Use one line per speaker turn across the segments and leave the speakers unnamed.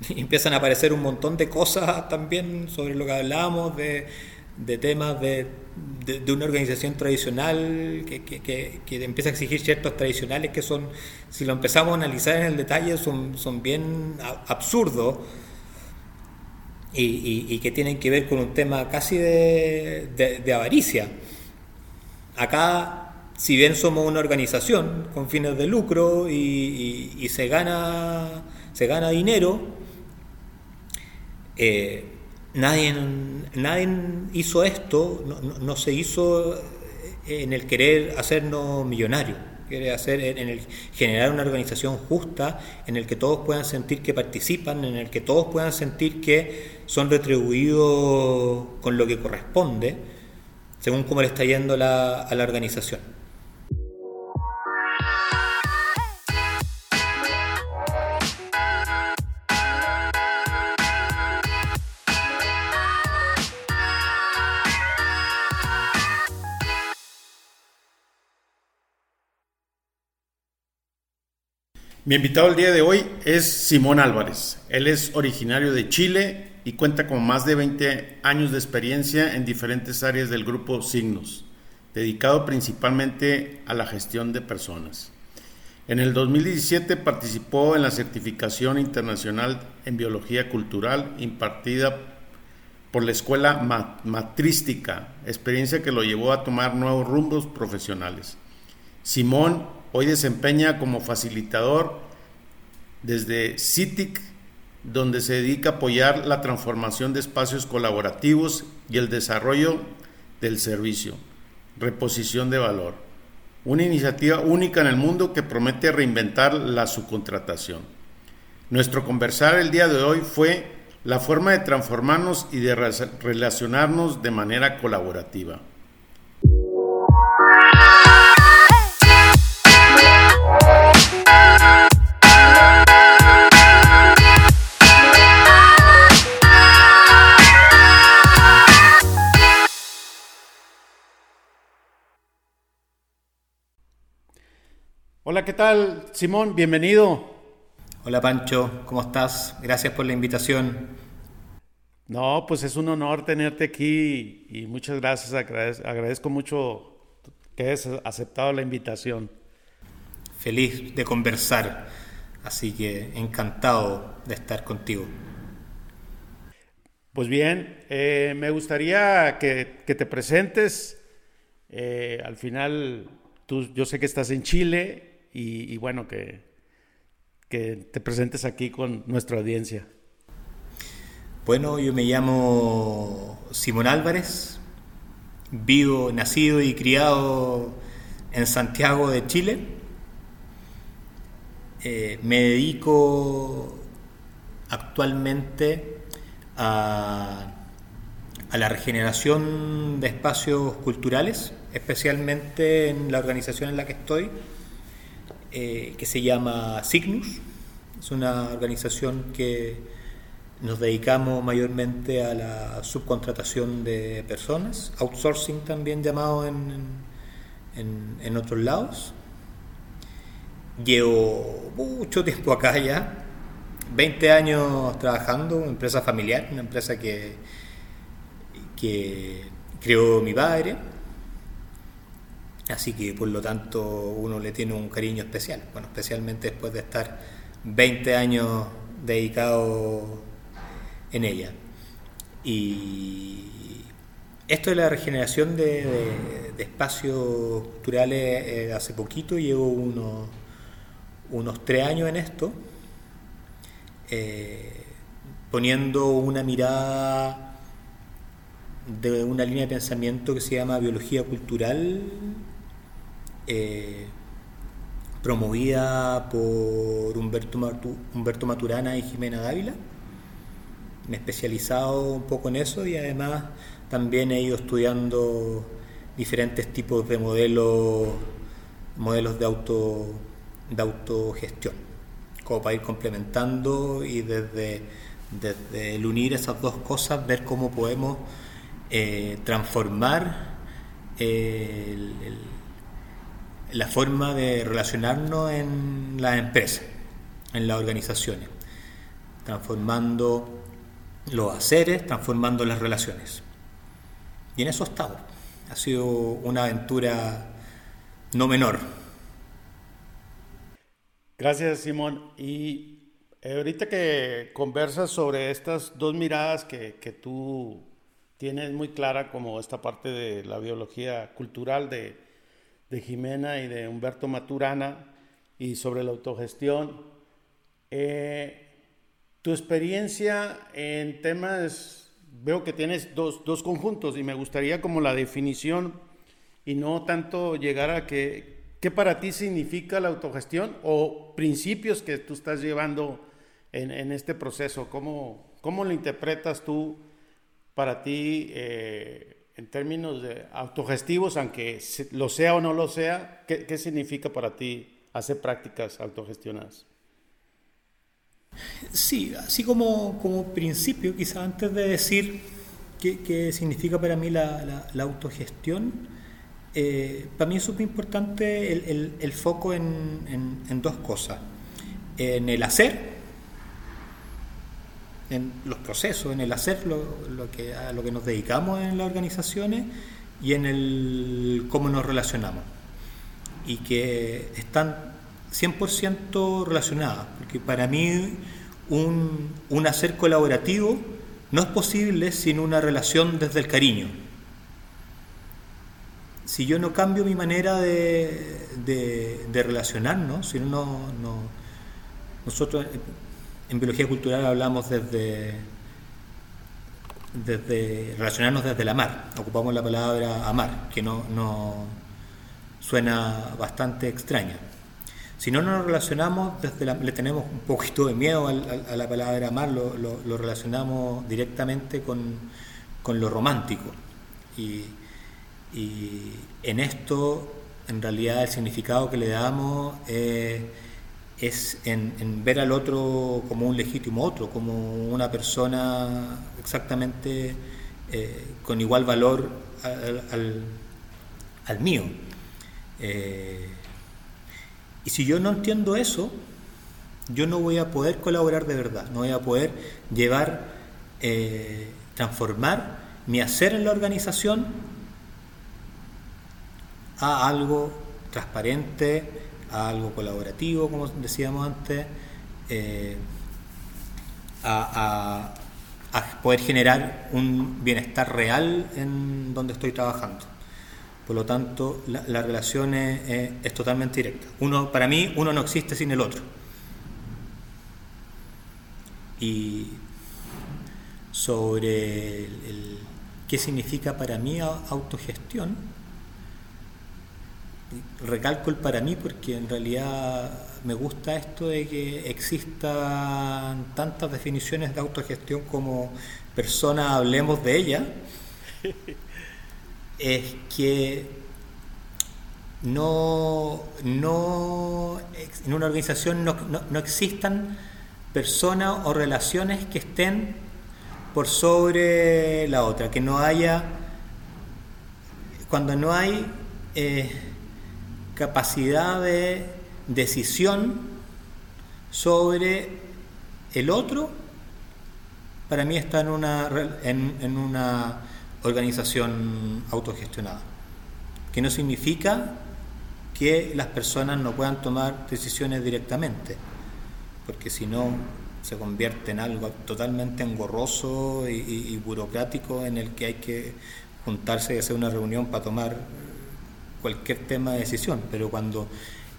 empiezan a aparecer un montón de cosas también sobre lo que hablábamos, de, temas de, una organización tradicional que, que, empieza a exigir ciertos tradicionales que son, si lo empezamos a analizar en el detalle, son, son bien absurdos y, que tienen que ver con un tema casi de avaricia. Acá si bien somos una organización con fines de lucro y, se, gana, se gana dinero, eh, nadie, nadie hizo esto, no, se hizo en el querer hacernos millonarios, quiere hacer en el generar una organización justa en el que todos puedan sentir que participan, en el que todos puedan sentir que son retribuidos con lo que corresponde, según cómo le está yendo a la organización.
Mi invitado el día de hoy es Simón Álvarez. Él es originario de Chile y cuenta con más de 20 años de experiencia en diferentes áreas del grupo Signos, dedicado principalmente a la gestión de personas. En el 2017 participó en la certificación internacional en biología cultural impartida por la escuela matrística, experiencia que lo llevó a tomar nuevos rumbos profesionales. Simón Hoy desempeña como facilitador desde CITIC, donde se dedica a apoyar la transformación de espacios colaborativos y el desarrollo del servicio, reposición de valor. Una iniciativa única en el mundo que promete reinventar la subcontratación. Nuestro conversar el día de hoy fue la forma de transformarnos y de relacionarnos de manera colaborativa. Hola, ¿qué tal, Simón? Bienvenido.
Hola, Pancho, ¿cómo estás? Gracias por la invitación.
No, pues es un honor tenerte aquí y muchas gracias. Agradezco, mucho que hayas aceptado la invitación.
Feliz de conversar, así que encantado de estar contigo.
Pues bien, eh, me gustaría que, te presentes. Eh, al final, tú, yo sé que estás en Chile y, bueno, que, que te presentes aquí con nuestra audiencia.
Bueno, yo me llamo Simón Álvarez, vivo, nacido y criado en Santiago de Chile. Eh, me dedico actualmente a, a, la regeneración de espacios culturales, especialmente en la organización en la que estoy, eh, que se llama Cygnus. Es una organización que nos dedicamos mayormente a la subcontratación de personas, outsourcing también llamado en, en, otros lados. Llevo mucho tiempo acá ya, 20 años trabajando, una empresa familiar, una empresa que, que creó mi padre Así que por lo tanto uno le tiene un cariño especial, bueno, especialmente después de estar 20 años dedicado en ella. Y esto de la regeneración de, espacios culturales eh, hace poquito, llevo unos, unos tres años en esto, eh, poniendo una mirada de una línea de pensamiento que se llama biología cultural eh, promovida por Humberto, Maturana y Jimena Dávila. Me he especializado un poco en eso y además también he ido estudiando diferentes tipos de modelos, modelos de, auto, de autogestión, como para ir complementando y desde, desde el unir esas dos cosas, ver cómo podemos eh, transformar el la forma de relacionarnos en las empresas, en las organizaciones. transformando los haceres, transformando las relaciones. Y en eso he estado. Ha sido una aventura no menor.
Gracias, Simón. Y eh, ahorita que conversas sobre estas dos miradas que, que tú tienes muy clara, como esta parte de la biología cultural de, de Jimena y de Humberto Maturana, y sobre la autogestión, eh, tu experiencia en temas, veo que tienes dos, dos conjuntos y me gustaría como la definición y no tanto llegar a que ¿Qué para ti significa la autogestión o principios que tú estás llevando en, este proceso? ¿Cómo, ¿Cómo, lo interpretas tú para ti eh, en términos de autogestivos, aunque lo sea o no lo sea? ¿Qué, qué significa para ti hacer prácticas autogestionadas?
Sí, así como, como principio, quizá antes de decir qué, qué significa para mí la, la, la autogestión, eh, para mí es súper importante el, foco en, dos cosas. En el hacer, en los procesos, en el hacer lo, que, lo que nos dedicamos en las organizaciones y en el cómo nos relacionamos. Y que están 100% relacionadas, porque para mí un, un hacer colaborativo no es posible sin una relación desde el cariño si yo no cambio mi manera de, de, relacionarnos, si no, no, nosotros en biología cultural hablamos desde, desde relacionarnos desde el amar, ocupamos la palabra amar, que no, no suena bastante extraña. Si no nos relacionamos, desde le tenemos un poquito de miedo a, la palabra amar, lo, relacionamos directamente con, con lo romántico. Y, y en esto, en realidad, el significado que le damos eh, es en, ver al otro como un legítimo otro, como una persona exactamente eh, con igual valor al, mío. Eh, y si yo no entiendo eso, yo no voy a poder colaborar de verdad, no voy a poder llevar, transformar mi hacer en la organización a algo transparente, a algo colaborativo, como decíamos antes, eh, a, poder generar un bienestar real en donde estoy trabajando. Por lo tanto, la, relación es, totalmente directa. Uno, para mí, uno no existe sin el otro. Y sobre qué significa para mí autogestión, recalco el para mí porque en realidad me gusta esto de que existan tantas definiciones de autogestión como persona hablemos de ella, es que no, no en una organización no, no existan personas o relaciones que estén por sobre la otra, que no haya, cuando no hay eh, capacidad de decisión sobre el otro, para mí está en una, en, una organización autogestionada, que no significa que las personas no puedan tomar decisiones directamente, porque si no se convierte en algo totalmente engorroso y, y burocrático en el que hay que juntarse y hacer una reunión para tomar cualquier tema de decisión, pero cuando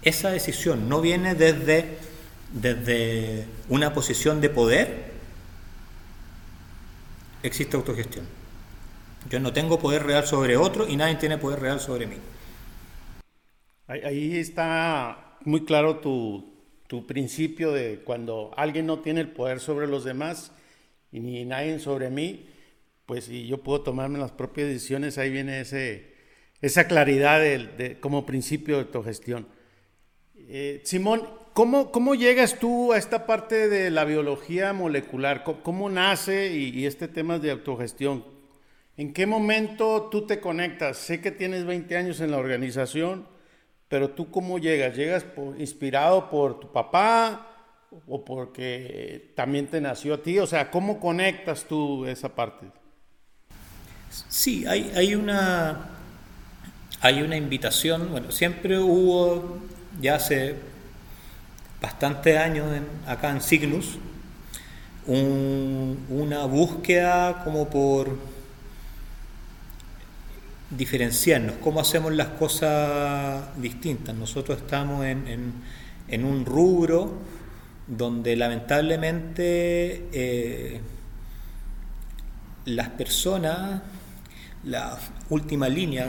esa decisión no viene desde, desde una posición de poder, existe autogestión. Yo no tengo poder real sobre otro y nadie tiene poder real sobre mí.
Ahí está muy claro tu, tu principio de cuando alguien no tiene el poder sobre los demás y ni nadie sobre mí, pues si yo puedo tomarme las propias decisiones, ahí viene ese, esa claridad de, como principio de autogestión. Eh, Simón, ¿cómo, ¿cómo, llegas tú a esta parte de la biología molecular? ¿Cómo, nace y, este tema de autogestión? ¿En qué momento tú te conectas? Sé que tienes 20 años en la organización, pero tú cómo llegas? ¿Llegas inspirado por tu papá? o porque también te nació a ti? O sea, ¿cómo conectas tú esa parte?
Sí, hay, hay una hay una invitación, bueno, siempre hubo, ya hace bastantes años acá en Cygnus, una búsqueda como por diferenciarnos, cómo hacemos las cosas distintas. Nosotros estamos en, en, un rubro donde lamentablemente eh, las personas, la última línea,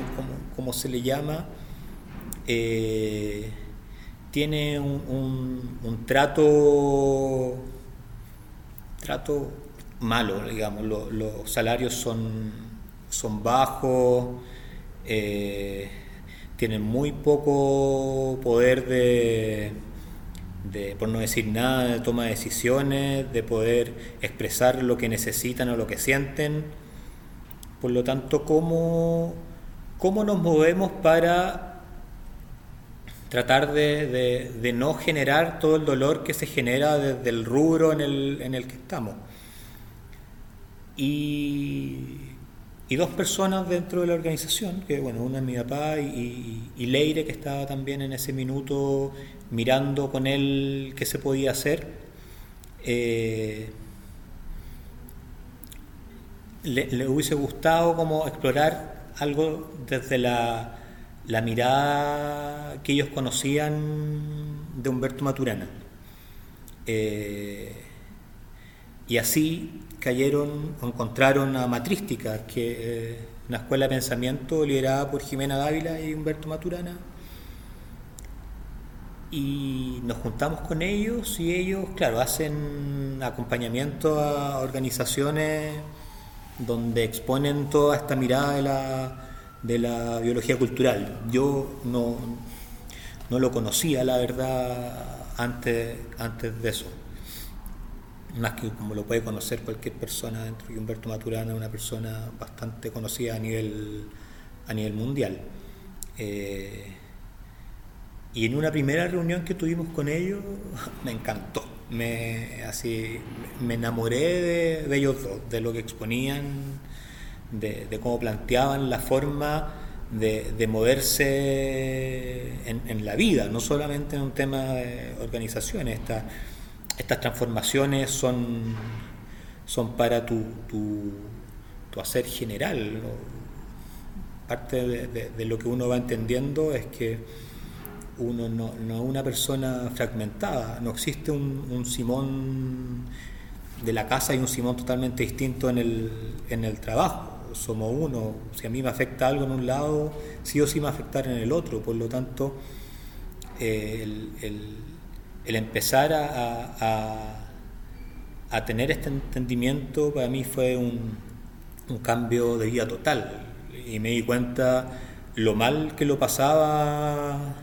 como, se le llama, eh, tiene un, trato, trato malo, digamos, los salarios son, son bajos, eh, tienen muy poco poder de, de, por no decir nada, de toma de decisiones, de poder expresar lo que necesitan o lo que sienten. Por lo tanto, ¿cómo, cómo nos movemos para tratar de, no generar todo el dolor que se genera desde el rubro en el, en el que estamos. Y, dos personas dentro de la organización, que bueno, una es mi papá y, Leire, que estaba también en ese minuto mirando con él qué se podía hacer. Eh, le, hubiese gustado como explorar algo desde la mirada que ellos conocían de Humberto Maturana. Eh, y así cayeron o encontraron a Matrística, que una escuela de pensamiento liderada por Jimena Dávila y Humberto Maturana. Y nos juntamos con ellos y ellos, claro, hacen acompañamiento a organizaciones donde exponen toda esta mirada de la de la biología cultural. Yo no, no lo conocía, la verdad, antes, antes de eso. Más que como lo puede conocer cualquier persona dentro de Humberto Maturana, una persona bastante conocida a nivel, a nivel mundial. Eh, y en una primera reunión que tuvimos con ellos, me encantó. Me, así, me enamoré de, de ellos dos, de lo que exponían de, cómo planteaban la forma de, moverse en, la vida, no solamente en un tema de organizaciones. estas transformaciones son, son para tu, tu, hacer general. Parte de, lo que uno va entendiendo es que uno no, es una persona fragmentada, no existe un, un Simón de la casa y un Simón totalmente distinto en el, en el trabajo somos uno. Si a mí me afecta algo en un lado, sí o sí me va a afectar en el otro. Por lo tanto, eh, el, empezar a, a, tener este entendimiento para mí fue un, un cambio de vida total. Y me di cuenta lo mal que lo pasaba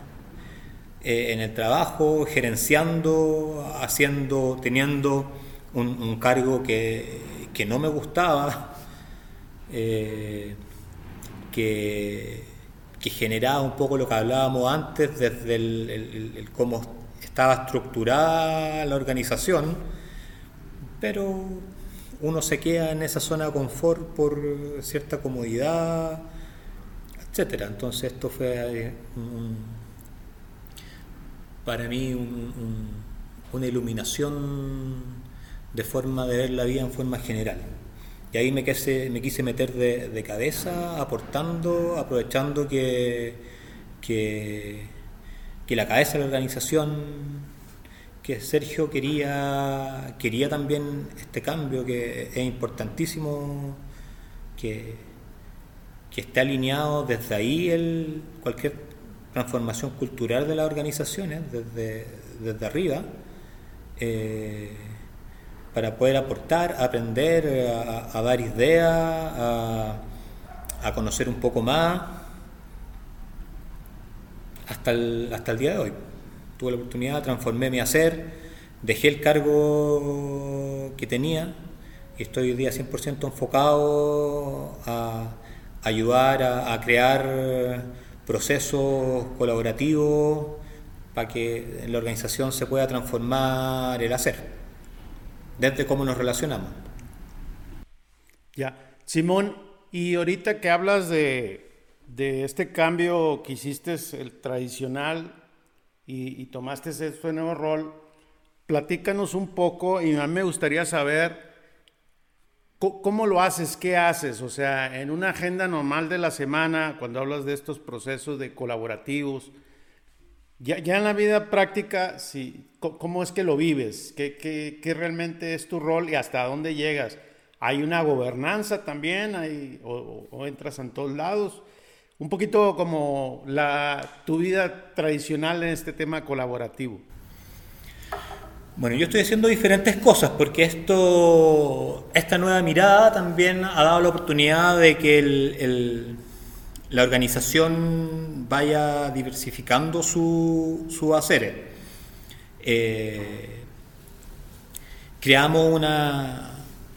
eh, en el trabajo, gerenciando, haciendo, teniendo un, un cargo que, que, no me gustaba, eh, que, generaba un poco lo que hablábamos antes desde el, cómo estaba estructurada la organización, pero uno se queda en esa zona de confort por cierta comodidad, etcétera. Entonces esto fue eh, para mí una iluminación de forma de ver la vida en forma general. Y ahí me quise, me quise meter de, cabeza, aportando, aprovechando que, que, la cabeza de la organización, que Sergio quería, quería también este cambio, que es importantísimo que, que esté alineado desde ahí el, cualquier transformación cultural de las organizaciones, desde, desde arriba. Eh, para poder aportar, aprender, a, dar ideas, a, conocer un poco más, hasta el, hasta el día de hoy. Tuve la oportunidad, transformé mi hacer, dejé el cargo que tenía y estoy hoy día 100% enfocado a ayudar a, crear procesos colaborativos para que la organización se pueda transformar el hacer, desde cómo nos relacionamos.
Ya, Simón, y ahorita que hablas de, de este cambio que hiciste, el tradicional, y, tomaste ese nuevo rol, platícanos un poco y a mí me gustaría saber cómo lo haces, qué haces, o sea, en una agenda normal de la semana, cuando hablas de estos procesos de colaborativos, ya, en la vida práctica, sí, ¿cómo es que lo vives? ¿Qué, qué, realmente es tu rol y hasta dónde llegas? ¿Hay una gobernanza también? ¿Hay, o entras en todos lados? un poquito como la, tu vida tradicional en este tema colaborativo.
Bueno, yo estoy haciendo diferentes cosas porque esto, esta nueva mirada también ha dado la oportunidad de que la organización vaya diversificando su, su hacer. Eh, creamos una,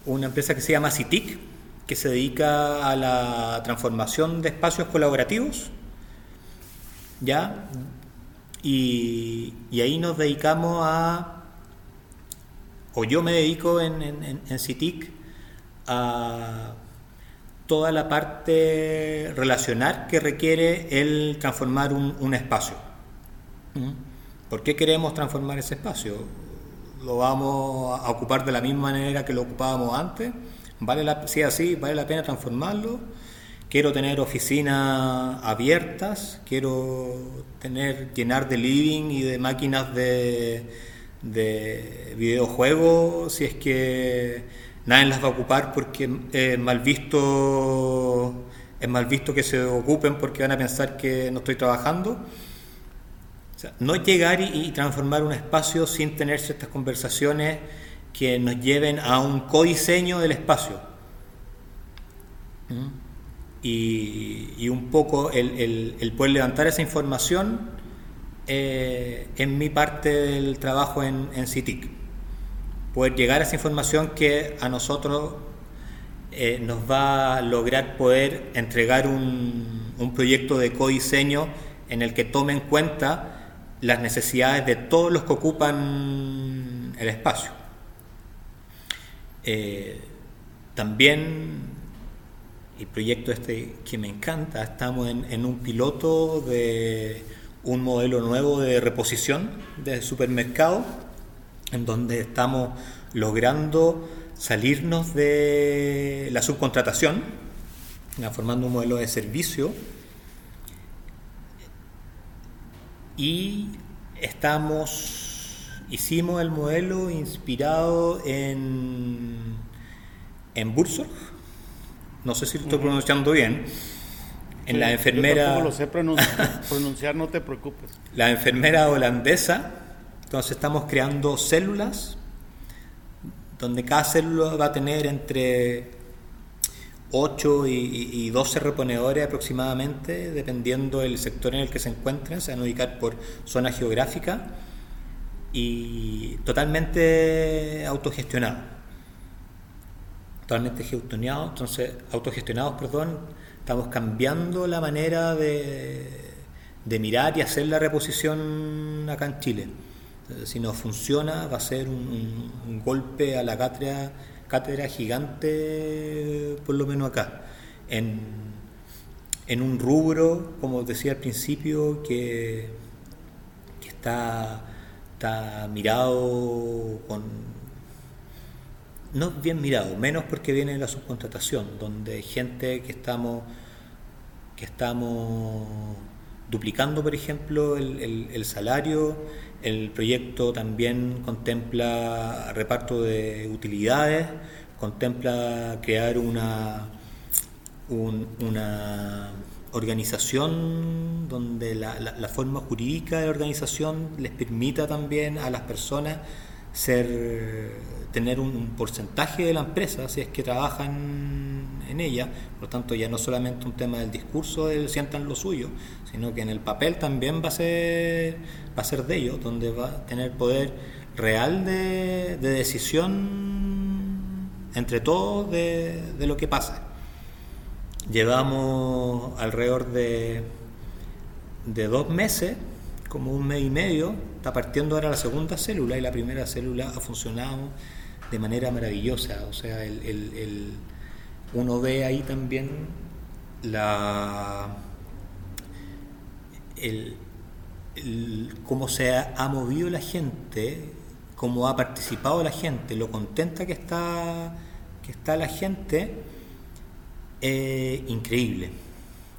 una empresa que se llama CITIC, que se dedica a la transformación de espacios colaborativos, ¿ya? Y, ahí nos dedicamos a, o yo me dedico en, CITIC a toda la parte relacional que requiere el transformar un, espacio. ¿Mm? ¿Por qué queremos transformar ese espacio? ¿Lo vamos a ocupar de la misma manera que lo ocupábamos antes? Vale la, si es así, vale la pena transformarlo. Quiero tener oficinas abiertas, quiero tener llenar de living y de máquinas de, de videojuegos, si es que nadie las va a ocupar porque es mal visto es mal visto que se ocupen porque van a pensar que no estoy trabajando. no llegar y, transformar un espacio sin tener ciertas conversaciones que nos lleven a un codiseño del espacio. ¿Mm? Y, un poco el, poder levantar esa información eh, en mi parte del trabajo en, CITIC. Poder llegar a esa información que a nosotros eh, nos va a lograr poder entregar un, un proyecto de codiseño en el que tome en cuenta las necesidades de todos los que ocupan el espacio. Eh, también, el proyecto este que me encanta, estamos en, un piloto de un modelo nuevo de reposición de supermercado, en donde estamos logrando salirnos de la subcontratación, formando un modelo de servicio. Y estamos hicimos el modelo inspirado en, en Burzog, no sé si lo estoy pronunciando bien, en la enfermera...
Yo lo sé pronunciar, no te preocupes.
La enfermera holandesa, entonces estamos creando células, donde cada célula va a tener entre 8 y, 12 reponedores aproximadamente, dependiendo del sector en el que se encuentren, se van a ubicar por zona geográfica y totalmente autogestionado. Totalmente gestionado, entonces, autogestionados, perdón, estamos cambiando la manera de, de mirar y hacer la reposición acá en Chile. si no funciona, va a ser un, golpe a la cátedra, cátedra gigante, por lo menos acá. En, en un rubro, como decía al principio, que, que está está mirado con... No bien mirado, menos porque viene la subcontratación, donde gente que estamos, que estamos duplicando, por ejemplo, el, salario. El proyecto también contempla reparto de utilidades, contempla crear una, una organización donde la, la, forma jurídica de la organización les permita también a las personas ser tener un, porcentaje de la empresa si es que trabajan en ella, por tanto ya no solamente un tema del discurso del sientan lo suyo, sino que en el papel también va a ser va a ser de ellos, donde va a tener poder real de, de decisión entre todos de, de lo que pasa. Llevamos alrededor de, de dos meses como un mes y medio, está partiendo ahora la segunda célula y la primera célula ha funcionado de manera maravillosa. O sea, el, uno ve ahí también la, el, cómo se ha, movido la gente, cómo ha participado la gente, lo contenta que está, que está la gente, eh, increíble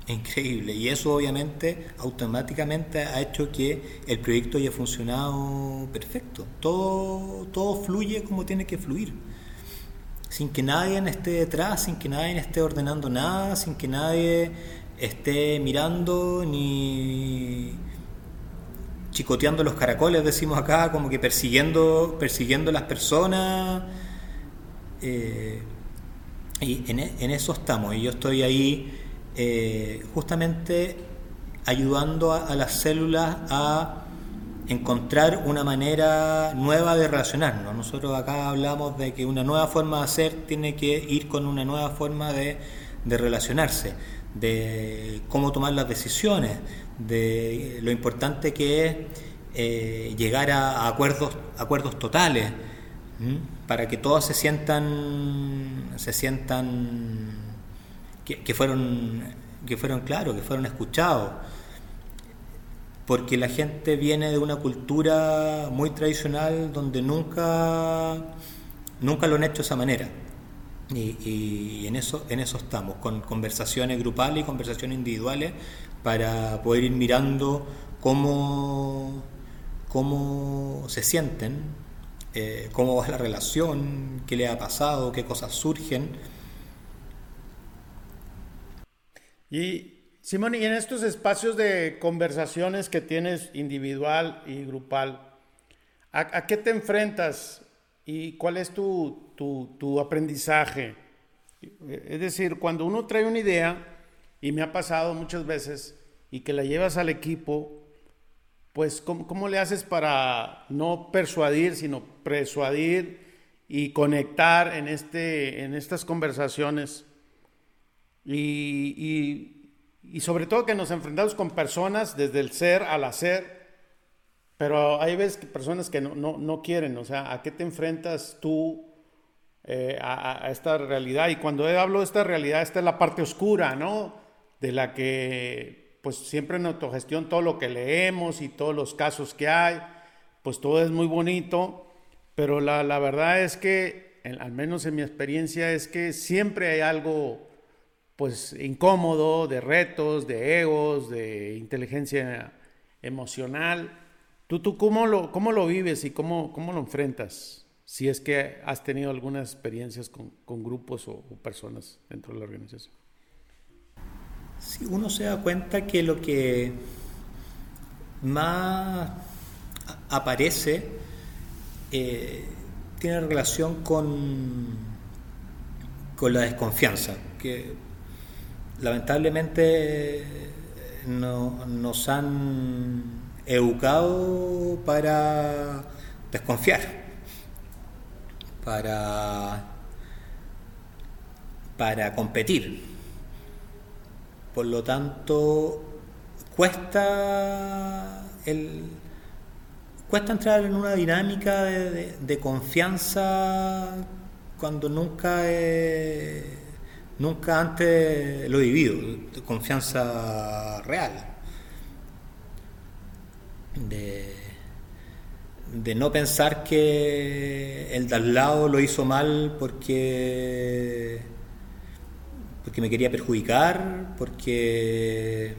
increíble. Y eso obviamente automáticamente ha hecho que el proyecto haya funcionado perfecto. Todo, todo fluye como tiene que fluir. Sin que nadie esté detrás, sin que nadie esté ordenando nada, sin que nadie esté mirando ni chicoteando los caracoles, decimos acá, como que persiguiendo, persiguiendo las personas. Eh, y en, en, eso estamos. Y yo estoy ahí eh, justamente ayudando a, las células a encontrar una manera nueva de relacionarnos. Nosotros acá hablamos de que una nueva forma de hacer tiene que ir con una nueva forma de, relacionarse, de cómo tomar las decisiones, de lo importante que es eh, llegar a, acuerdos, acuerdos totales, para que todos se sientan, se sientan que, fueron, que fueron claros, que fueron escuchados, porque la gente viene de una cultura muy tradicional donde nunca, nunca lo han hecho de esa manera. Y, en, eso, en eso estamos, con conversaciones grupales y conversaciones individuales para poder ir mirando cómo, cómo se sienten, eh, cómo va la relación, qué le ha pasado, qué cosas surgen
Y Simón, y en estos espacios de conversaciones que tienes individual y grupal, ¿a, qué te enfrentas y cuál es tu, tu, aprendizaje? Es decir, cuando uno trae una idea, y me ha pasado muchas veces, y que la llevas al equipo, pues ¿cómo, ¿cómo, le haces para no persuadir, sino persuadir y conectar en, este, en estas conversaciones? Y, y, sobre todo que nos enfrentamos con personas desde el ser al hacer, pero hay veces que personas que no, no, no quieren, o sea, ¿a qué te enfrentas tú eh, a, esta realidad? Y cuando hablo de esta realidad, esta es la parte oscura, ¿no? De la que, pues siempre en autogestión, todo lo que leemos y todos los casos que hay, pues todo es muy bonito, pero la, la verdad es que, al menos en mi experiencia, es que siempre hay algo pues incómodo, de retos, de egos, de inteligencia emocional. ¿Tú, tú cómo, lo, cómo lo vives y cómo, cómo lo enfrentas? Si es que has tenido algunas experiencias con, con grupos o, personas dentro de la organización.
Sí, uno se da cuenta que lo que más aparece eh, tiene relación con, con la desconfianza, que lamentablemente no, nos han educado para desconfiar, para, para competir. Por lo tanto, cuesta el, cuesta entrar en una dinámica de, confianza cuando nunca Nunca antes lo he vivido, confianza real. De, no pensar que el de lado lo hizo mal porque, porque me quería perjudicar, porque,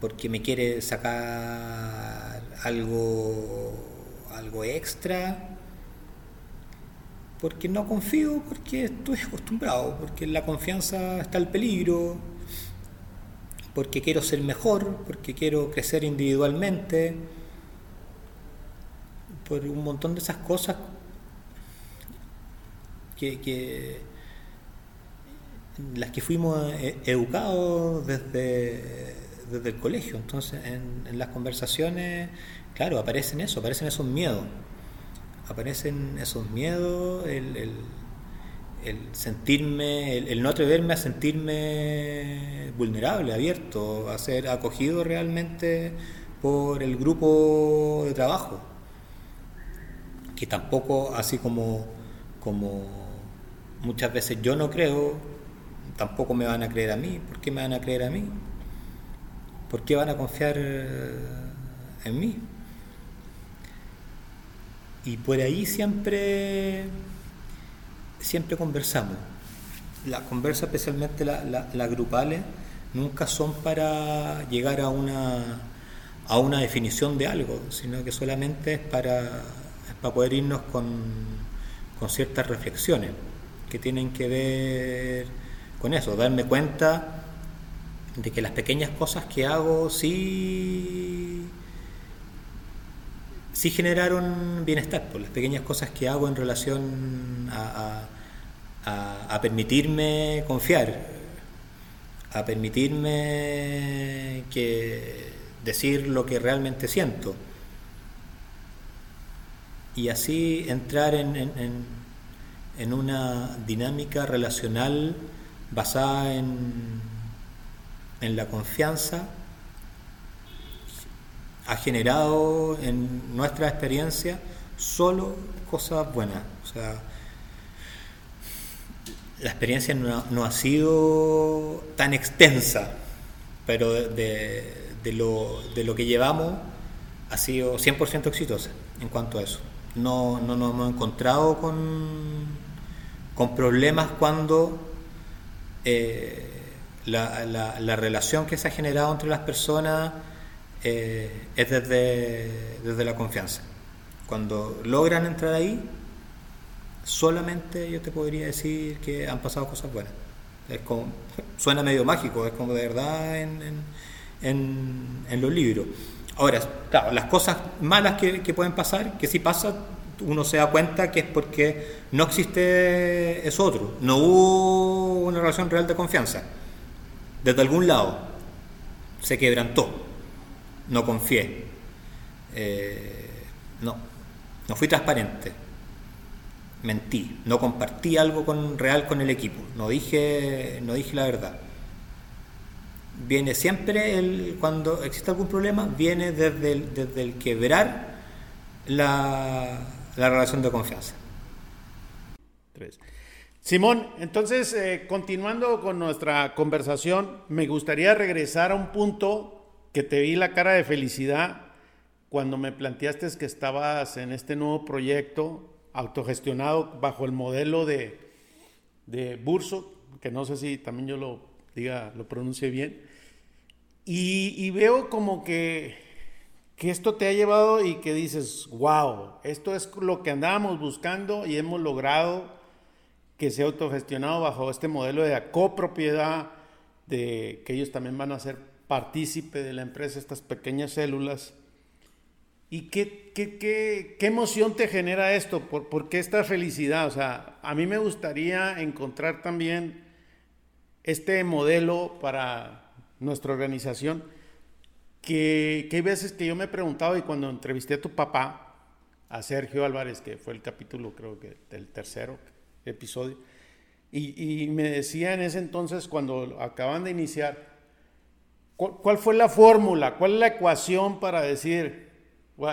porque me quiere sacar algo, algo extra porque no confío, porque estoy acostumbrado, porque la confianza está el peligro, porque quiero ser mejor, porque quiero crecer individualmente, por un montón de esas cosas que, las que fuimos e, educados desde, desde el colegio. Entonces, en, en las conversaciones, claro, aparecen eso, aparecen esos miedos aparecen esos miedos, el, sentirme, el, no atreverme a sentirme vulnerable, abierto, a ser acogido realmente por el grupo de trabajo, que tampoco, así como, como muchas veces yo no creo, tampoco me van a creer a mí. ¿Por qué me van a creer a mí? ¿Por qué van a confiar en mí? Y por ahí siempre, siempre conversamos. Las conversas, especialmente las grupales, nunca son para llegar a una, a una definición de algo, sino que solamente es para, para poder irnos con, con ciertas reflexiones que tienen que ver con eso, darme cuenta de que las pequeñas cosas que hago sí sí generaron bienestar, por pues, las pequeñas cosas que hago en relación a, a, permitirme confiar, a permitirme que decir lo que realmente siento. Y así entrar en, en, en una dinámica relacional basada en, en la confianza ha generado en nuestra experiencia solo cosas buenas. O sea, la experiencia no, ha sido tan extensa, pero de, lo, que llevamos ha sido 100% exitosa en cuanto a eso. No, no nos hemos encontrado con, con problemas cuando eh, la relación que se ha generado entre las personas eh, es desde, desde la confianza. Cuando logran entrar ahí, solamente yo te podría decir que han pasado cosas buenas. Suena medio mágico, es como de verdad en, en, los libros. Ahora, las cosas malas que, que, pueden pasar, que si pasa, uno se da cuenta que es porque no existe eso otro, no hubo una relación real de confianza. Desde algún lado se quebrantó no confié, eh, no, no fui transparente, mentí, no compartí algo con, real con el equipo, no dije, no dije la verdad. Viene siempre, cuando existe algún problema, viene desde el, desde el quebrar la, la relación de confianza.
Simón, entonces, eh, continuando con nuestra conversación, me gustaría regresar a un punto que te vi la cara de felicidad cuando me planteaste que estabas en este nuevo proyecto autogestionado bajo el modelo de, de Burso, que no sé si también yo lo diga, lo pronuncie bien. Y, veo como que, que esto te ha llevado y que dices, wow, esto es lo que andábamos buscando y hemos logrado que sea autogestionado bajo este modelo de copropiedad, de que ellos también van a ser partícipe de la empresa, estas pequeñas células. ¿Y qué, qué, qué, emoción te genera esto? ¿Por, qué esta felicidad? O sea, a mí me gustaría encontrar también este modelo para nuestra organización, que, que hay veces que yo me he preguntado, y cuando entrevisté a tu papá, a Sergio Álvarez, que fue el capítulo creo que del tercero episodio, y, y me decía en ese entonces, cuando acaban de iniciar, ¿Cuál fue la fórmula? ¿Cuál es la ecuación para decir,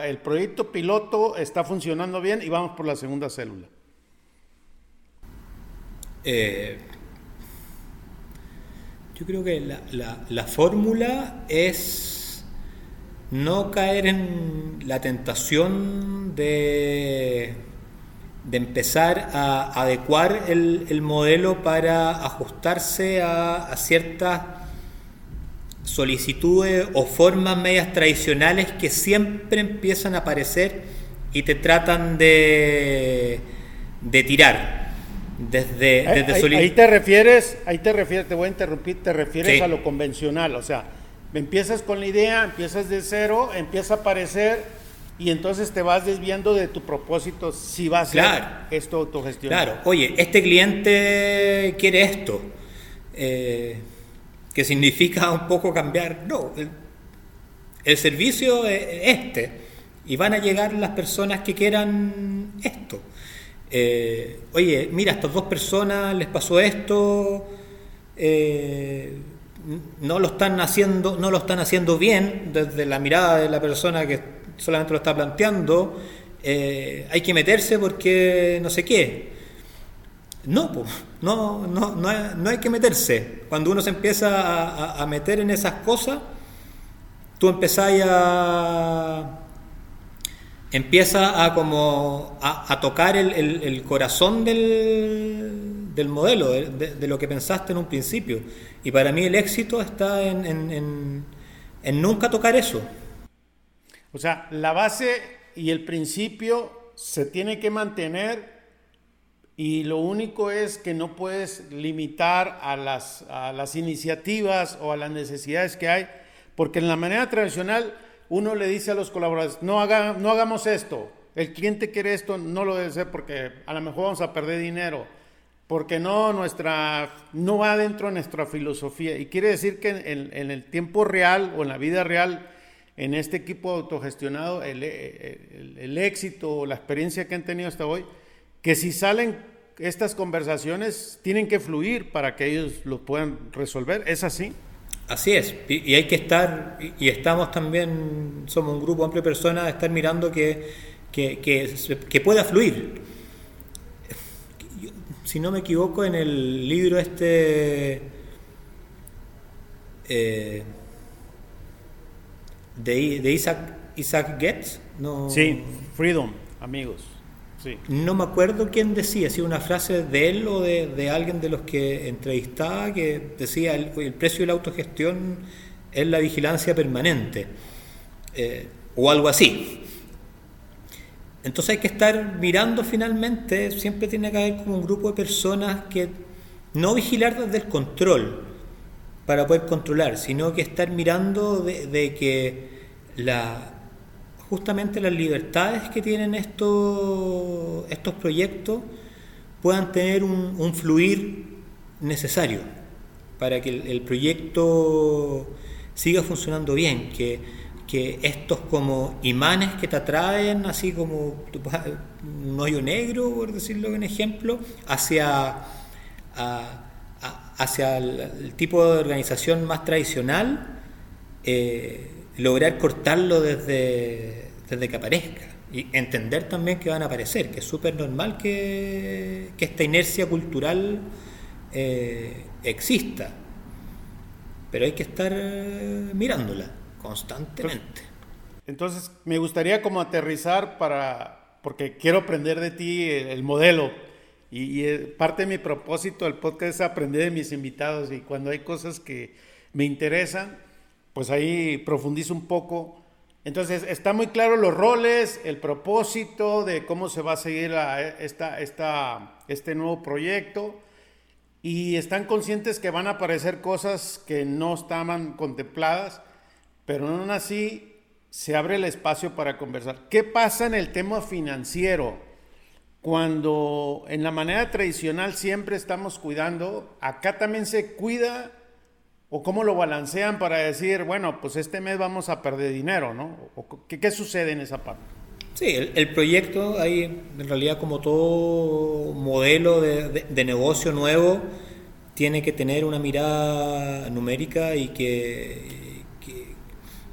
el proyecto piloto está funcionando bien y vamos por la segunda célula?
Eh, yo creo que la, fórmula es no caer en la tentación de, de empezar a adecuar el, modelo para ajustarse a, a ciertas solicitudes o formas medias tradicionales que siempre empiezan a aparecer y te tratan de, de tirar. Desde,
ahí, te refieres, ahí te refieres, te voy a interrumpir, te refieres a lo convencional, o sea, empiezas con la idea, empiezas de cero, empieza a aparecer y entonces te vas desviando de tu propósito si va a ser esto autogestionado.
Claro, oye, este cliente quiere esto. Eh, que significa un poco cambiar. No, el, servicio es este y van a llegar las personas que quieran esto. Eh, oye, mira, a estas dos personas les pasó esto, eh, no lo están haciendo, no lo están haciendo bien desde la mirada de la persona que solamente lo está planteando, eh, hay que meterse porque no sé qué. No, no, no, no, hay, que meterse. Cuando uno se empieza a, meter en esas cosas, tú empezás a empieza a como a, tocar el, corazón del, del modelo, de, lo que pensaste en un principio. Y para mí el éxito está en, en, en nunca tocar eso.
O sea, la base y el principio se tiene que mantener y lo único es que no puedes limitar a las, a las iniciativas o a las necesidades que hay, porque en la manera tradicional uno le dice a los colaboradores, no, haga, no hagamos esto, el cliente quiere esto, no lo debe hacer porque a lo mejor vamos a perder dinero, porque no, nuestra, no va dentro de nuestra filosofía. Y quiere decir que en, en el tiempo real o en la vida real, en este equipo autogestionado, el, el, el éxito o la experiencia que han tenido hasta hoy, que si salen estas conversaciones tienen que fluir para que ellos lo puedan resolver. ¿Es así?
Así es, y, hay que estar, y, estamos también, somos un grupo amplio de personas, estar mirando que, que, pueda fluir. Si no me equivoco, en el libro este eh, de, de, Isaac, Isaac Getz,
no, sí, Freedom, amigos.
No me acuerdo quién decía, si una frase de él o de, alguien de los que entrevistaba que decía el, precio de la autogestión es la vigilancia permanente eh, o algo así. Entonces hay que estar mirando finalmente, siempre tiene que haber como un grupo de personas que no vigilar desde el control para poder controlar, sino que estar mirando de que la, justamente las libertades que tienen estos, estos proyectos puedan tener un, fluir necesario para que el, proyecto siga funcionando bien, que, que, estos como imanes que te atraen, así como un hoyo negro, por decirlo en ejemplo, hacia, hacia el, tipo de organización más tradicional, eh, lograr cortarlo desde, desde que aparezca. Y entender también que van a aparecer, que es súper normal que, esta inercia cultural eh, exista, pero hay que estar mirándola constantemente.
Entonces, me gustaría como aterrizar para, porque quiero aprender de ti el, modelo. Y, y, eh, parte de mi propósito del podcast es aprender de mis invitados. Y cuando hay cosas que me interesan, pues ahí profundizo un poco. Entonces, está muy claro los roles, el propósito de cómo se va a seguir esta, esta, este nuevo proyecto y están conscientes que van a aparecer cosas que no estaban contempladas, pero aún así se abre el espacio para conversar. ¿Qué pasa en el tema financiero? Cuando en la manera tradicional siempre estamos cuidando, acá también se cuida ¿O cómo lo balancean para decir, bueno, pues este mes vamos a perder dinero, ¿no? qué, sucede en esa parte?
Sí, el, proyecto, hay en realidad como todo modelo de, negocio nuevo, tiene que tener una mirada numérica y que,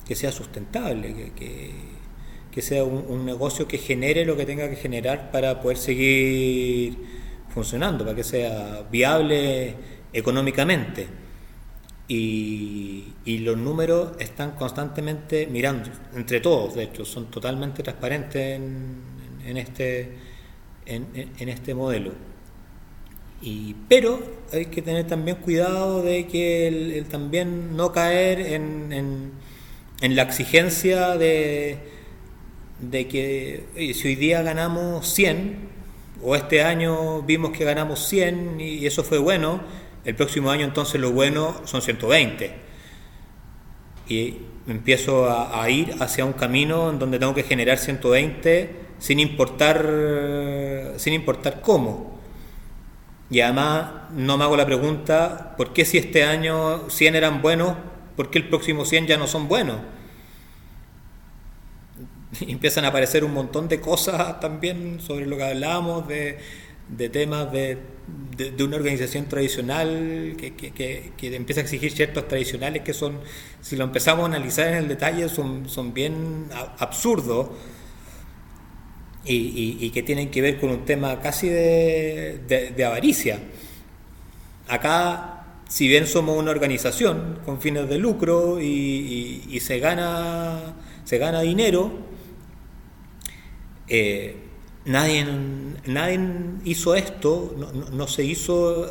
que, sea sustentable, que, sea un, negocio que genere lo que tenga que generar para poder seguir funcionando, para que sea viable económicamente y, los números están constantemente mirando, entre todos, de hecho, son totalmente transparentes en, este, en, este modelo. Y, pero hay que tener también cuidado de que el, también no caer en, la exigencia de, de que si hoy día ganamos 100, o este año vimos que ganamos 100 y eso fue bueno, el próximo año entonces lo bueno son 120. Y empiezo a, ir hacia un camino en donde tengo que generar 120 sin importar, sin importar cómo. Y además no me hago la pregunta, ¿por qué si este año 100 eran buenos, por qué el próximo 100 ya no son buenos? Empiezan a aparecer un montón de cosas también sobre lo que hablábamos, de, de temas de, de, una organización tradicional que, que, que, empieza a exigir ciertos tradicionales que son, si lo empezamos a analizar en el detalle, son, son bien absurdos y, y, que tienen que ver con un tema casi de, de avaricia. Acá, si bien somos una organización con fines de lucro y, y se, gana, se gana dinero, eh, nadie, nadie hizo esto, no, se hizo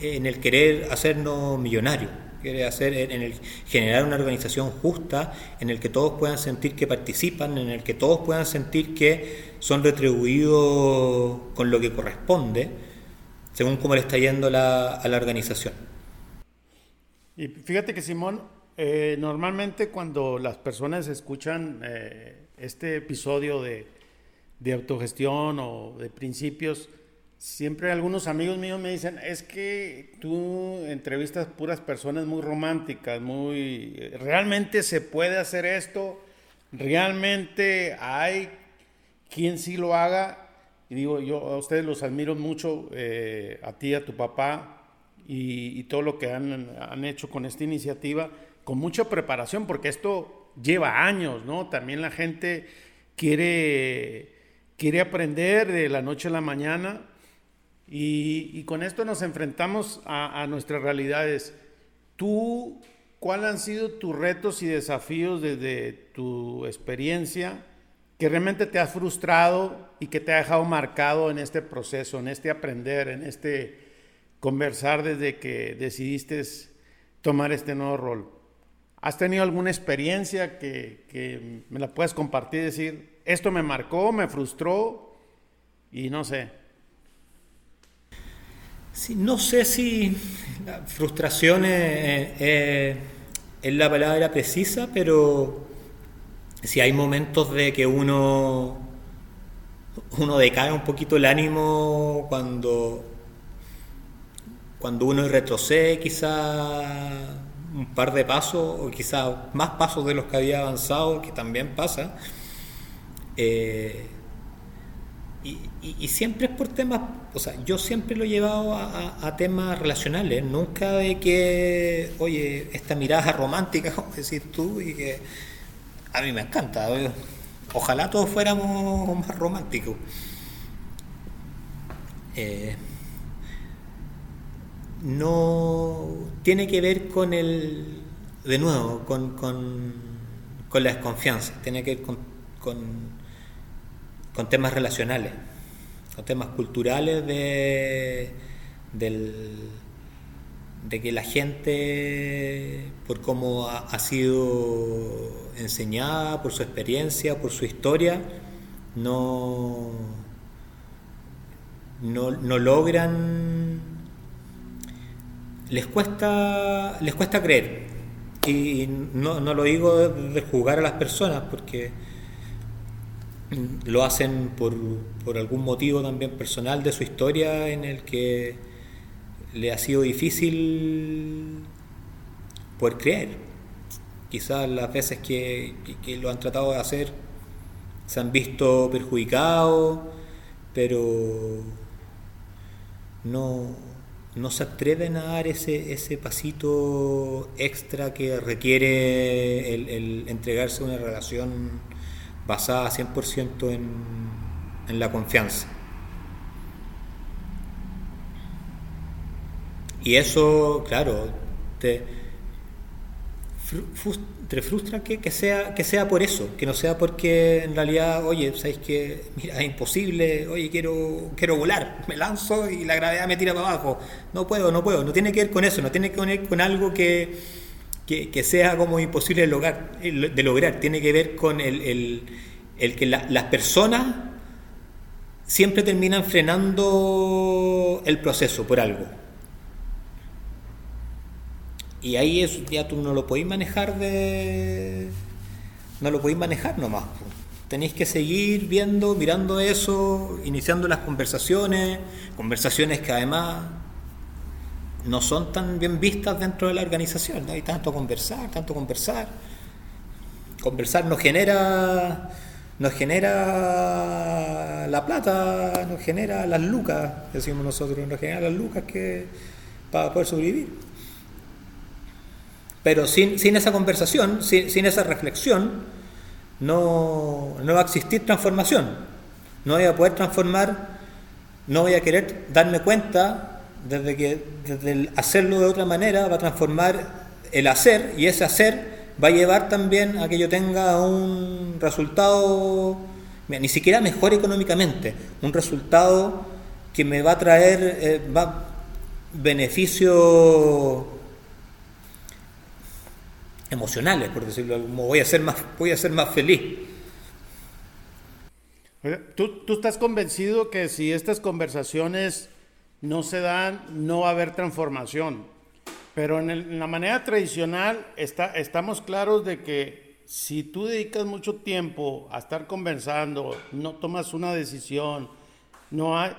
en el querer hacernos millonarios, quiere hacer en el generar una organización justa en el que todos puedan sentir que participan, en el que todos puedan sentir que son retribuidos con lo que corresponde, según cómo le está yendo la, a la organización.
Y fíjate que Simón, eh, normalmente cuando las personas escuchan eh, este episodio de de autogestión o de principios, siempre algunos amigos míos me dicen, es que tú entrevistas puras personas muy románticas, muy... ¿Realmente se puede hacer esto? ¿Realmente hay quien sí lo haga? Y digo, yo a ustedes los admiro mucho, eh, a ti, a tu papá, y, y todo lo que han, han, hecho con esta iniciativa, con mucha preparación, porque esto lleva años, ¿no? También la gente quiere quiere aprender de la noche a la mañana y, con esto nos enfrentamos a, nuestras realidades. ¿Tú cuáles han sido tus retos y desafíos desde tu experiencia que realmente te has frustrado y que te ha dejado marcado en este proceso, en este aprender, en este conversar desde que decidiste tomar este nuevo rol? ¿Has tenido alguna experiencia que, que me la puedas compartir y decir, esto me marcó, me frustró y no sé.
No sé si frustración es, la palabra precisa, pero si hay momentos de que uno, uno decae un poquito el ánimo cuando, cuando uno retrocede quizá un par de pasos o quizá más pasos de los que había avanzado, que también pasa eh, y, siempre es por temas, o sea, yo siempre lo he llevado a, temas relacionales, nunca de que, oye, esta mirada romántica, como decís tú, y que a mí me encanta. Ojalá todos fuéramos más románticos. Eh, no tiene que ver con el, de nuevo, con, con, con la desconfianza, tiene que ver con con temas relacionales, con temas culturales de, de que la gente, por cómo ha, sido enseñada, por su experiencia, por su historia, no, no, logran, les cuesta, les cuesta creer. Y no, no lo digo de juzgar a las personas, porque lo hacen por, por, algún motivo también personal de su historia en el que le ha sido difícil poder creer. Quizás las veces que, lo han tratado de hacer se han visto perjudicados, pero no, no se atreven a dar ese, ese pasito extra que requiere el, el entregarse a una relación basada 100% en, en la confianza. Y eso, claro, te, te frustra que, que, sea, que sea por eso, que no sea porque en realidad, oye, sabéis que, mira, es imposible, oye, quiero, quiero volar, me lanzo y la gravedad me tira para abajo. No puedo, no puedo, no tiene que ver con eso, no tiene que ver con algo que, que, sea como imposible de lograr, tiene que ver con el, el, que las personas siempre terminan frenando el proceso por algo. Y ahí es, ya tú no lo podéis manejar de... No lo podéis manejar nomás. Tenéis que seguir viendo, mirando eso, iniciando las conversaciones, conversaciones que además no son tan bien vistas dentro de la organización, no hay tanto conversar, tanto conversar. Conversar nos genera nos genera la plata, nos genera las lucas, decimos nosotros, nos genera las lucas que para poder sobrevivir. Pero sin, sin esa conversación, sin, sin, esa reflexión, no, no va a existir transformación. No voy a poder transformar, no voy a querer darme cuenta desde que desde el hacerlo de otra manera va a transformar el hacer y ese hacer va a llevar también a que yo tenga un resultado, ni siquiera mejor económicamente, un resultado que me va a traer eh, va, beneficios emocionales, por decirlo como voy a ser más, voy a ser más feliz.
¿Tú, ¿Tú estás convencido que si estas conversaciones no se dan, no va a haber transformación? Pero en, la manera tradicional está, estamos claros de que si tú dedicas mucho tiempo a estar conversando, no tomas una decisión, no hay,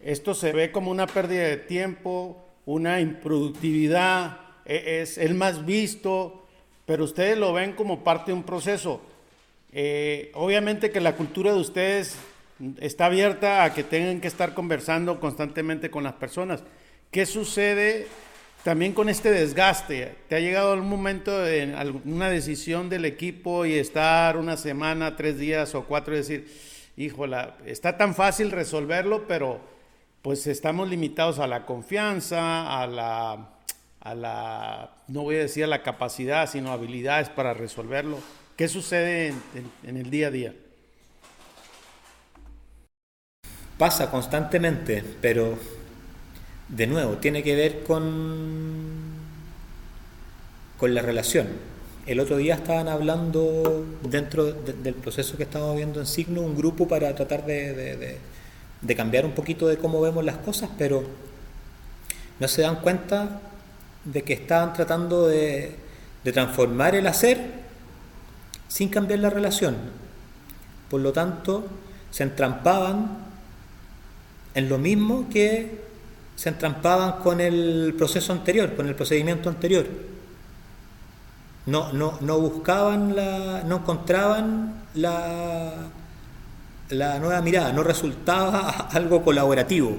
esto se ve como una pérdida de tiempo, una improductividad, e, es el más visto, pero ustedes lo ven como parte de un proceso. Eh, obviamente que la cultura de ustedes está abierta a que tengan que estar conversando constantemente con las personas. ¿Qué sucede también con este desgaste, ¿te ha llegado algún momento de alguna decisión del equipo y estar una semana, tres días o cuatro y decir, híjola, está tan fácil resolverlo, pero pues estamos limitados a la confianza, a la, a la no voy a decir a la capacidad, sino habilidades para resolverlo? ¿Qué sucede en el día a día?
Pasa constantemente, pero de nuevo, tiene que ver con, con la relación. El otro día estaban hablando dentro del proceso que estamos viendo en Signo, un grupo para tratar de, cambiar un poquito de cómo vemos las cosas, pero no se dan cuenta de que estaban tratando de, de transformar el hacer sin cambiar la relación. Por lo tanto, se entrampaban en lo mismo que se entrampaban con el proceso anterior, con el procedimiento anterior. No, no, no buscaban la, no encontraban la, la nueva mirada, no resultaba algo colaborativo.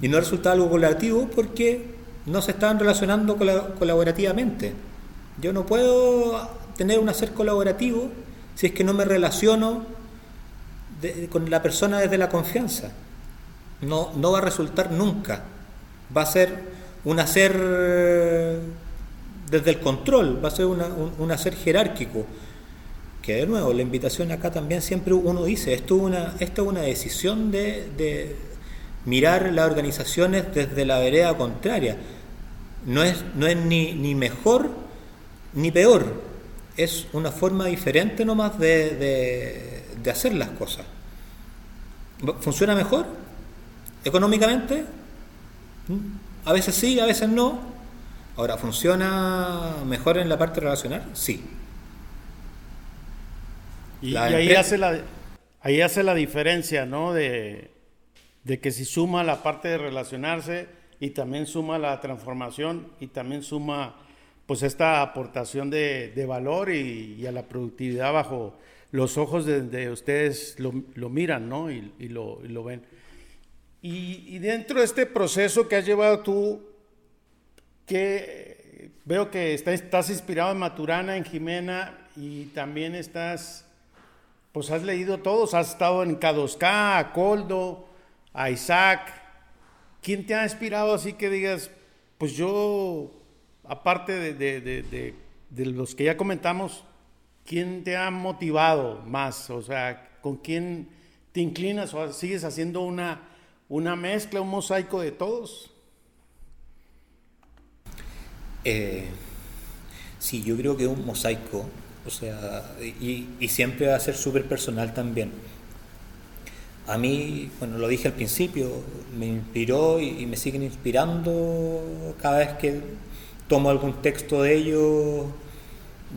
Y no resultaba algo colaborativo porque no se estaban relacionando colaborativamente. Yo no puedo tener un hacer colaborativo si es que no me relaciono con la persona desde la confianza no, no va a resultar nunca. Va a ser un hacer desde el control, va a ser un, hacer jerárquico. Que de nuevo, la invitación acá también siempre uno dice, esto es una, esto es una decisión de, mirar las organizaciones desde la vereda contraria. No es, no es ni, ni mejor ni peor, es una forma diferente nomás de, de hacer las cosas. ¿Funciona mejor? Económicamente, a veces sí, a veces no. Ahora, ¿funciona mejor en la parte relacional? Sí.
Y, ahí, hace la, ahí hace la diferencia, ¿no? De, que si suma la parte de relacionarse y también suma la transformación y también suma pues esta aportación de, valor y, a la productividad bajo los ojos de, ustedes lo, miran, ¿no? Y, lo, y lo ven. Y, dentro de este proceso que has llevado tú, que veo que estás inspirado en Maturana, en Jimena, y también estás, pues has leído todos, has estado en K2K, a Coldo, a Isaac. ¿Quién te ha inspirado así que digas, pues yo, aparte de, de los que ya comentamos, ¿quién te ha motivado más? O sea, ¿con quién te inclinas o sigues haciendo una una mezcla, un mosaico de todos.
Eh, sí, yo creo que es un mosaico, o sea, y, siempre va a ser súper personal también. A mí, bueno, lo dije al principio, me inspiró y, me siguen inspirando cada vez que tomo algún texto de ellos,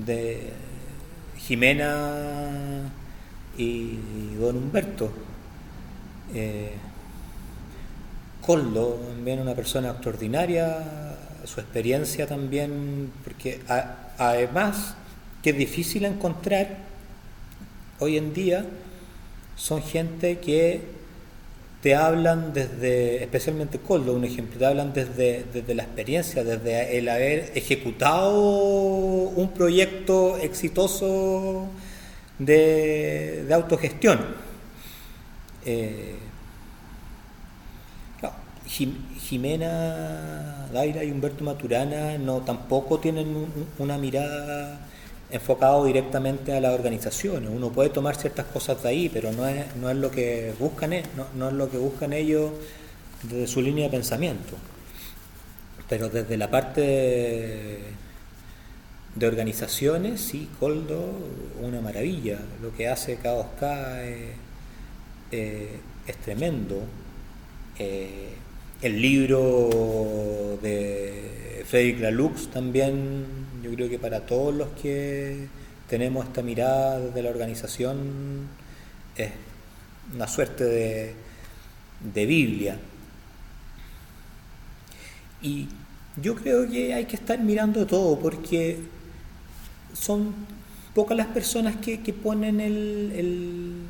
de Jimena y Don Humberto. Eh, Coldo, también una persona extraordinaria, su experiencia también, porque además que es difícil encontrar hoy en día son gente que te hablan desde, especialmente Coldo, un ejemplo, te hablan desde, desde la experiencia, desde el haber ejecutado un proyecto exitoso de, autogestión. Eh, Jimena Daira y Humberto Maturana no tampoco tienen una mirada enfocada directamente a las organizaciones. Uno puede tomar ciertas cosas de ahí, pero no es, no es lo que buscan, e, no, es lo que buscan ellos desde su línea de pensamiento. Pero desde la parte de, organizaciones, sí, Coldo, una maravilla. Lo que hace K2K es, tremendo. Eh, el libro de Frederick Laloux también, yo creo que para todos los que tenemos esta mirada de la organización es una suerte de, de Biblia. Y yo creo que hay que estar mirando todo porque son pocas las personas que, ponen el,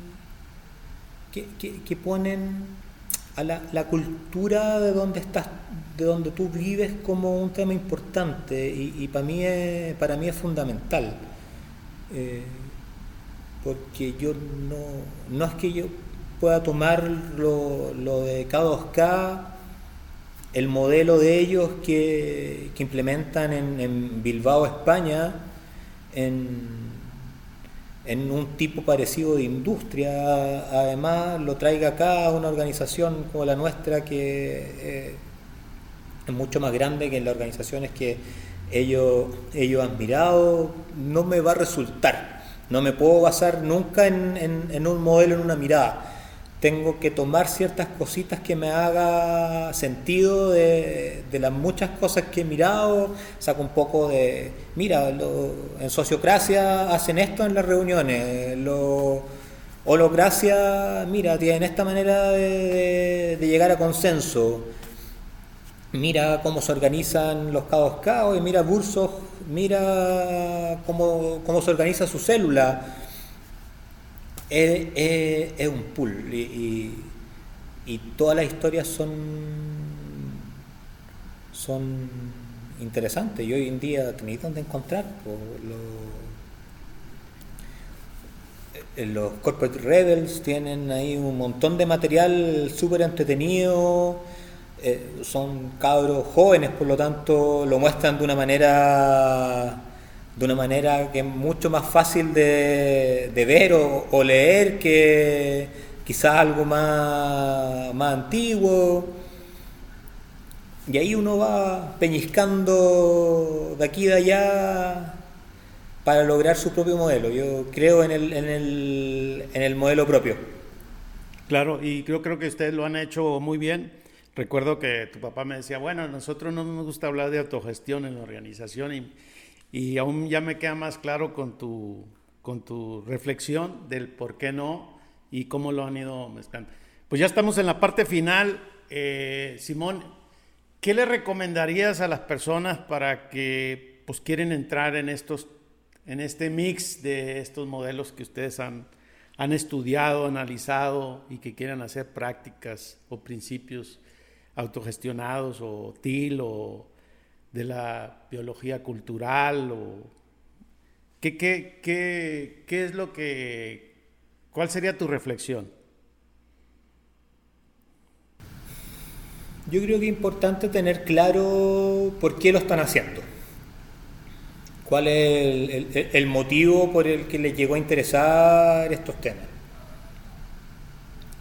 que ponen a la, cultura de donde estás, de donde tú vives como un tema importante y, para, mí es, para mí es fundamental. Eh, porque yo no, no es que yo pueda tomar lo, de K2K, el modelo de ellos que, implementan en, Bilbao, España, en, en un tipo parecido de industria, además lo traiga acá una organización como la nuestra que eh, mucho más grande que en las organizaciones que ellos, ellos han mirado, no me va a resultar. No me puedo basar nunca en, un modelo, en una mirada. Tengo que tomar ciertas cositas que me haga sentido de, las muchas cosas que he mirado, saco un poco de, mira, en sociocracia hacen esto en las reuniones, lo, holocracia, mira, tienen esta manera de, llegar a consenso, mira cómo se organizan los caos caos, y mira Bursos, mira cómo, cómo se organiza su célula. Es, un pool y, todas las historias son, son interesantes. Y hoy en día tenéis donde encontrar eh, los, Corporate Rebels tienen ahí un montón de material súper entretenido eh, son cabros jóvenes por lo tanto lo muestran de una manera de una manera que es mucho más fácil de, ver o, leer que quizás algo más, más antiguo. Y ahí uno va peñiscando de aquí y de allá para lograr su propio modelo. Yo creo en el, en el, en el modelo propio.
Claro, y yo creo que ustedes lo han hecho muy bien. Recuerdo que tu papá me decía, bueno, a nosotros no nos gusta hablar de autogestión en la organización y y aún ya me queda más claro con tu, con tu reflexión del por qué no y cómo lo han ido mezclando. Pues ya estamos en la parte final. Eh, Simón, ¿qué le recomendarías a las personas para que pues, quieren entrar en, estos, en este mix de estos modelos que ustedes han, han estudiado, analizado y que quieran hacer prácticas o principios autogestionados o TIL o de la biología cultural o qué, qué, qué, qué es lo que, cuál sería tu reflexión?
Yo creo que es importante tener claro por qué lo están haciendo. ¿Cuál es el, el motivo por el que les llegó a interesar estos temas?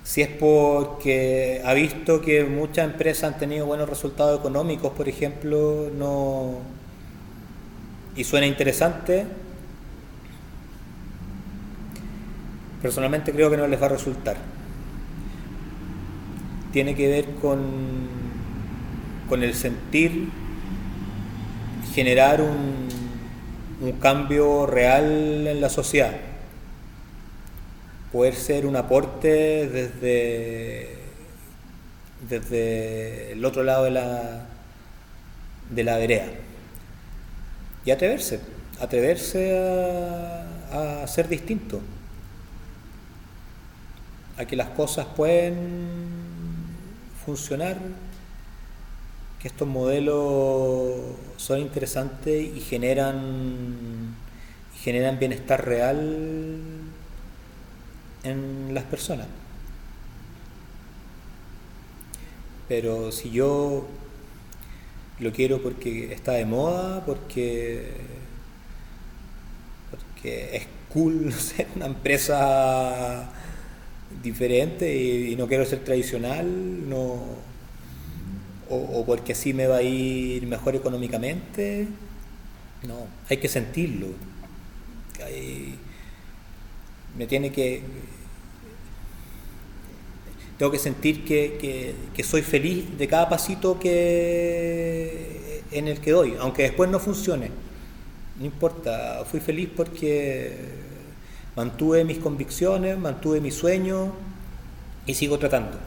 Si es porque ha visto que muchas empresas han tenido buenos resultados económicos, por ejemplo, no y suena interesante, personalmente creo que no les va a resultar. Tiene que ver con, con el sentir, generar un, un cambio real en la sociedad poder ser un aporte desde, desde el otro lado de la, de la vereda. Y atreverse, atreverse a, ser distinto. a que las cosas pueden funcionar, que estos modelos son interesantes y generan, y generan bienestar real en las personas. Pero si yo lo quiero porque está de moda, porque, porque es cool ser una empresa diferente y, no quiero ser tradicional, no, o, porque así me va a ir mejor económicamente. No, hay que sentirlo. me tiene que. Tengo que sentir que, que, soy feliz de cada pasito que en el que doy, aunque después no funcione. No importa, fui feliz porque mantuve mis convicciones, mantuve mi sueño y sigo tratando.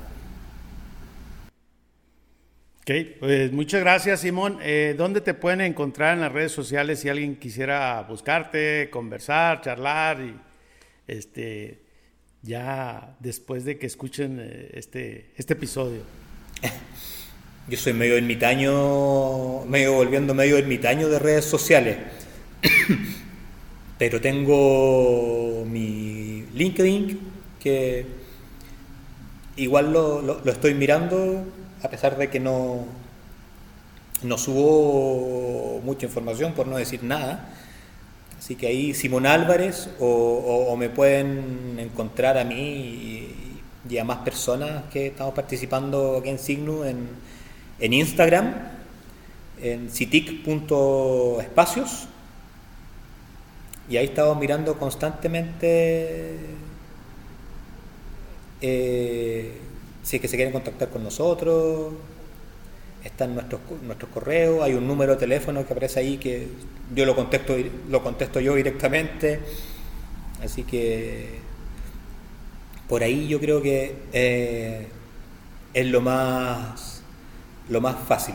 Ok, pues muchas gracias Simón. Eh, ¿Dónde te pueden encontrar en las redes sociales si alguien quisiera buscarte, conversar, charlar y este ya después de que escuchen eh, este, este episodio?
Yo soy medio ermitaño, medio volviendo medio ermitaño de redes sociales. Pero tengo mi LinkedIn, que igual lo, estoy mirando, a pesar de que no, no subo mucha información, por no decir nada. Así que ahí Simón Álvarez o, me pueden encontrar a mí y, a más personas que estamos participando aquí en Signo en, en Instagram, en citic.espacios y ahí estamos mirando constantemente eh, si es que se quieren contactar con nosotros. Están nuestros, nuestros correos, hay un número de teléfono que aparece ahí que yo lo contesto, lo contesto yo directamente. Así que por ahí yo creo que eh, es lo más, lo más fácil.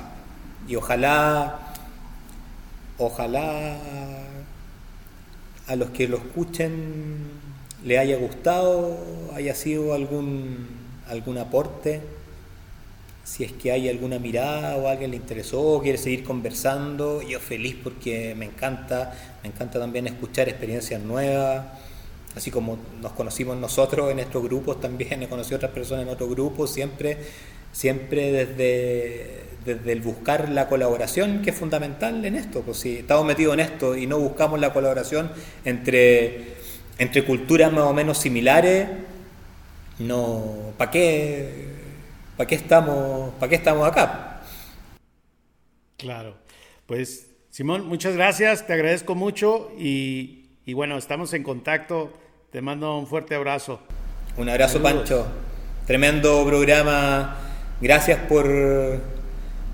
Y ojalá, ojalá a los que lo escuchen le haya gustado, haya sido algún, algún aporte, si es que hay alguna mirada o alguien le interesó, quiere seguir conversando, yo feliz porque me encanta, me encanta también escuchar experiencias nuevas, así como nos conocimos nosotros en estos grupos, también he conocido otras personas en otros grupos, siempre, siempre desde desde el buscar la colaboración, que es fundamental en esto. Pues si estamos metidos en esto y no buscamos la colaboración entre, entre culturas más o menos similares, no, ¿para qué, para qué, estamos, ¿para qué estamos acá?
Claro, pues Simón, muchas gracias, te agradezco mucho y, y bueno, estamos en contacto, te mando un fuerte abrazo.
Un abrazo, Pancho. Tremendo programa. Gracias por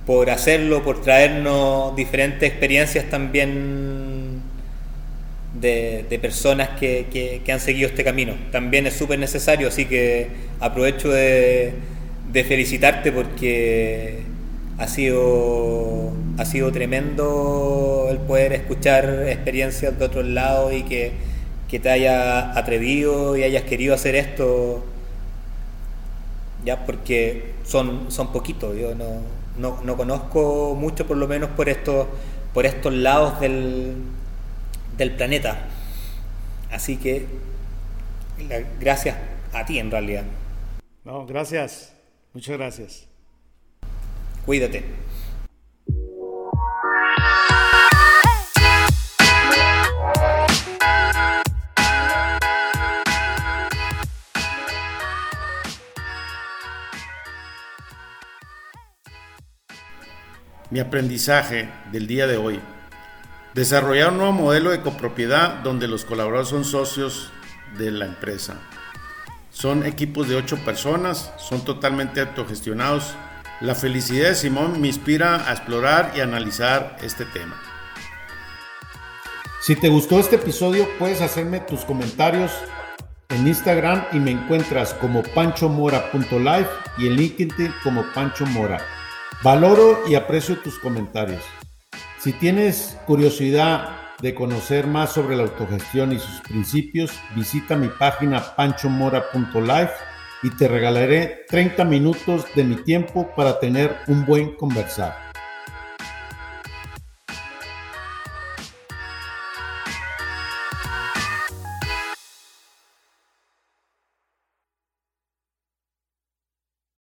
por hacerlo, por traernos diferentes experiencias también de, personas que, han seguido este camino. También es súper necesario, así que aprovecho de, felicitarte porque ha sido, ha sido tremendo el poder escuchar experiencias de otros lados y que, que te haya atrevido y hayas querido hacer esto, ya porque son, son poquitos, yo no no, no, conozco mucho, por lo menos por estos, por estos lados del, del planeta. Así que gracias a ti en realidad.
No, gracias. Muchas gracias.
Cuídate.
Mi aprendizaje del día de hoy. Desarrollar un nuevo modelo de copropiedad donde los colaboradores son socios de la empresa. Son equipos de ocho personas, son totalmente autogestionados. La felicidad de Simón me inspira a explorar y analizar este tema. Si te gustó este episodio, puedes hacerme tus comentarios en Instagram y me encuentras como panchomora.life y en LinkedIn como Pancho Mora. Valoro y aprecio tus comentarios. Si tienes curiosidad de conocer más sobre la autogestión y sus principios, visita mi página panchomora.life y te regalaré 30 minutos de mi tiempo para tener un buen conversar.